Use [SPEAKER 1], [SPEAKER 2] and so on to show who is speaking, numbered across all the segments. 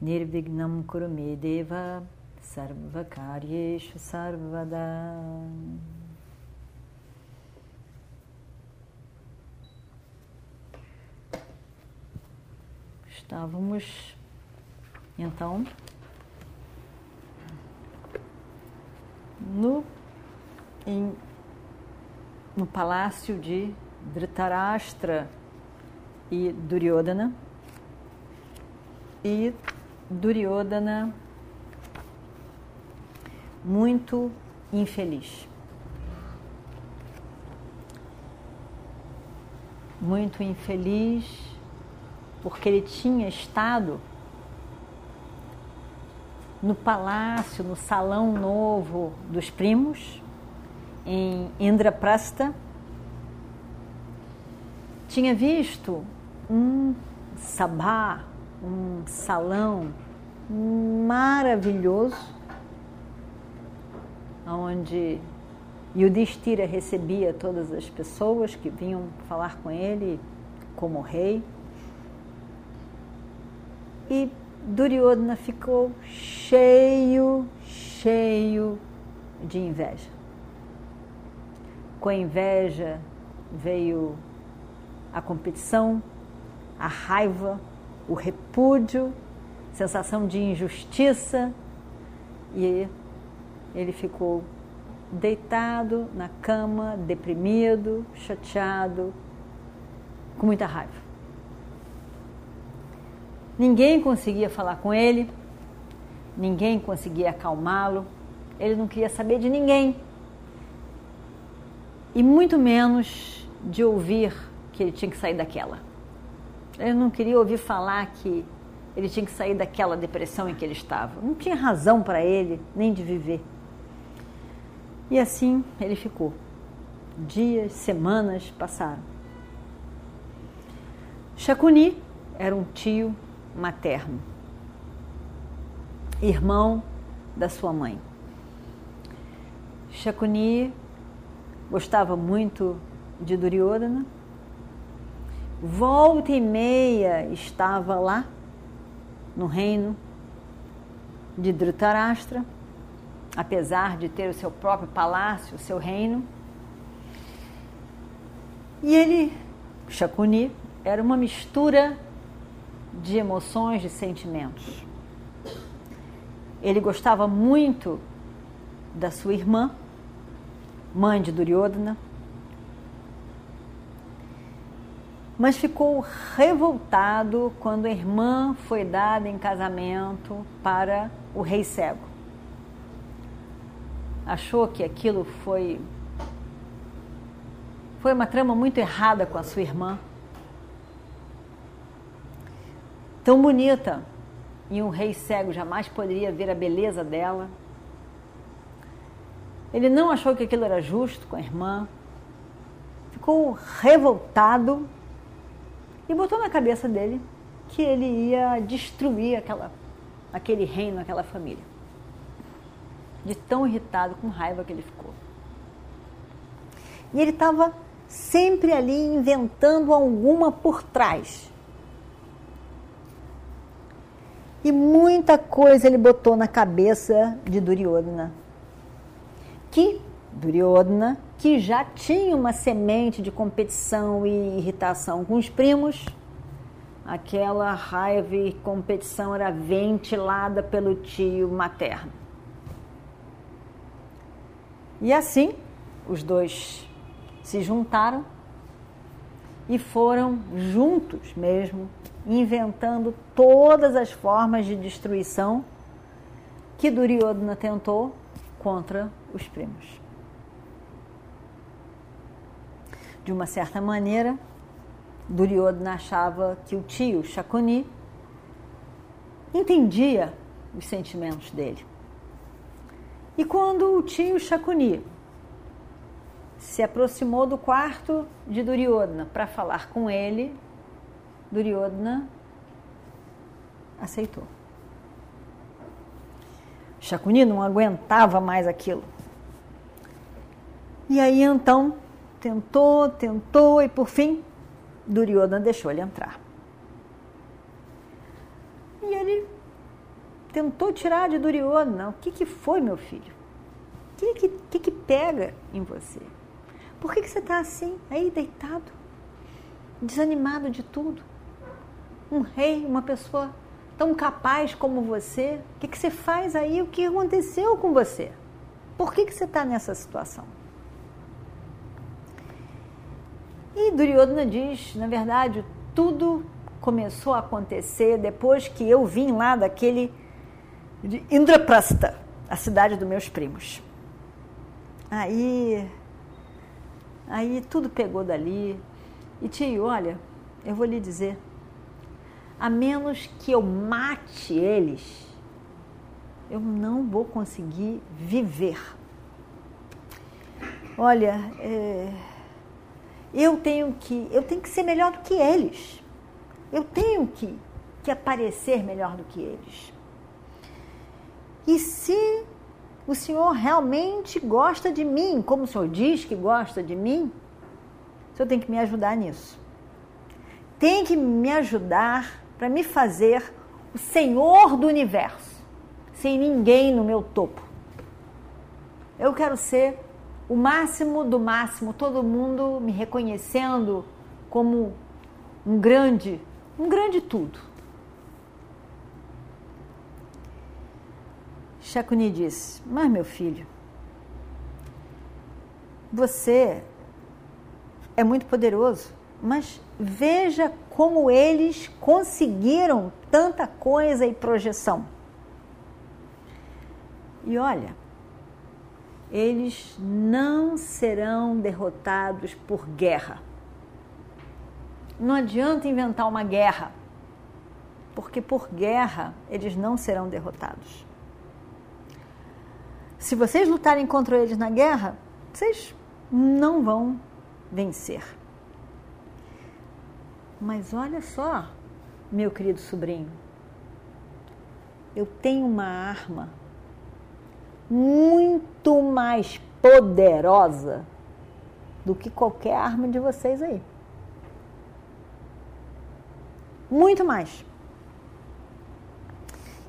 [SPEAKER 1] Nirvignam Kurumedeva Sarvakaryeshu Sarvada Estávamos então no, em, no palácio de Dhritarashtra e Duryodhana. E Duryodhana muito infeliz. Muito infeliz porque ele tinha estado no palácio, no salão novo dos primos, em Indraprasta. Tinha visto um sabá, um salão maravilhoso, onde Yudhishthira recebia todas as pessoas que vinham falar com ele como rei. E Duryodhana ficou cheio, cheio de inveja. Com a inveja veio a competição, a raiva, o repúdio, sensação de injustiça e ele ficou deitado na cama, deprimido, chateado, com muita raiva. Ninguém conseguia falar com ele, ninguém conseguia acalmá-lo, ele não queria saber de ninguém. E muito menos de ouvir que ele tinha que sair daquela. Ele não queria ouvir falar que ele tinha que sair daquela depressão em que ele estava. Não tinha razão para ele nem de viver. E assim ele ficou. Dias, semanas passaram. Shakuni era um tio materno, irmão da sua mãe. Shakuni gostava muito de Duryodhana. Volta e meia estava lá no reino de Dhritarashtra, apesar de ter o seu próprio palácio, o seu reino. E ele, Shakuni, era uma mistura de emoções, de sentimentos. Ele gostava muito da sua irmã, mãe de Duryodhana, mas ficou revoltado quando a irmã foi dada em casamento para o rei cego. Achou que aquilo foi foi uma trama muito errada com a sua irmã tão bonita e um rei cego jamais poderia ver a beleza dela. Ele não achou que aquilo era justo com a irmã, ficou revoltado e botou na cabeça dele que ele ia destruir aquela, aquele reino, aquela família. De tão irritado, com raiva que ele ficou. E ele estava sempre ali inventando alguma por trás E muita coisa ele botou na cabeça de Duryodhana. Que Duryodhana, que já tinha uma semente de competição e irritação com os primos, aquela raiva e competição era ventilada pelo tio materno. E assim, os dois se juntaram e foram juntos mesmo inventando todas as formas de destruição que Duryodhana tentou contra os primos. De uma certa maneira, Duryodhana achava que o tio Shakuni entendia os sentimentos dele. E quando o tio Shakuni se aproximou do quarto de Duryodhana para falar com ele, Duryodhana aceitou. Shakuni não aguentava mais aquilo. E aí então tentou, tentou e por fim Duryodhana deixou ele entrar. E ele tentou tirar de Duryodhana. O que, que foi, meu filho? O que, que, que, que pega em você? Por que, que você está assim, aí deitado, desanimado de tudo? Um rei, uma pessoa tão capaz como você, o que, que você faz aí? O que aconteceu com você? Por que, que você está nessa situação? E Duryodhana diz, na verdade, tudo começou a acontecer depois que eu vim lá daquele de Indraprastha, a cidade dos meus primos. Aí, aí tudo pegou dali. E tio, olha, eu vou lhe dizer, a menos que eu mate eles, eu não vou conseguir viver. Olha, é, eu tenho que, eu tenho que ser melhor do que eles. Eu tenho que, que aparecer melhor do que eles. E se o Senhor realmente gosta de mim, como o Senhor diz que gosta de mim, o Senhor tem que me ajudar nisso. Tem que me ajudar para me fazer o Senhor do universo, sem ninguém no meu topo. Eu quero ser o máximo do máximo, todo mundo me reconhecendo como um grande, um grande tudo. Shakuni disse: Mas meu filho, você é muito poderoso, mas veja como eles conseguiram tanta coisa e projeção. E olha, eles não serão derrotados por guerra. Não adianta inventar uma guerra, porque por guerra eles não serão derrotados. Se vocês lutarem contra eles na guerra, vocês não vão vencer. Mas olha só, meu querido sobrinho, eu tenho uma arma muito mais poderosa do que qualquer arma de vocês aí. Muito mais.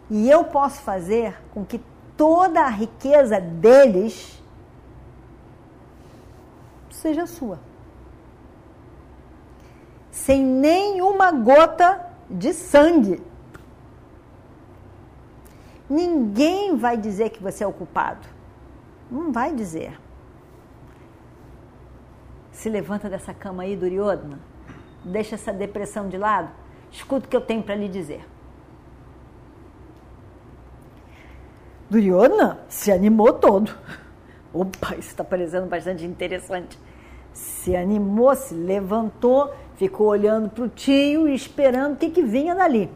[SPEAKER 1] E eu posso fazer com que toda a riqueza deles seja sua. Sem nenhuma gota de sangue. Ninguém vai dizer que você é o culpado. Não vai dizer. Se levanta dessa cama aí, Duryodhana. Deixa essa depressão de lado. Escuta o que eu tenho para lhe dizer. Duryodhana se animou todo. Opa, isso está parecendo bastante interessante. Se animou, se levantou, ficou olhando para o tio e esperando o que, que vinha dali.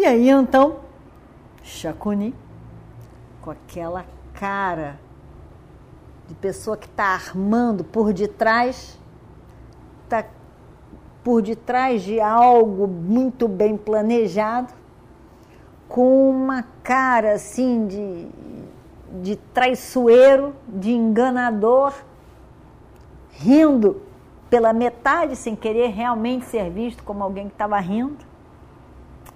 [SPEAKER 1] E aí então, Chacuni, com aquela cara de pessoa que está armando por detrás, está por detrás de algo muito bem planejado, com uma cara assim de, de traiçoeiro, de enganador, rindo pela metade sem querer realmente ser visto como alguém que estava rindo.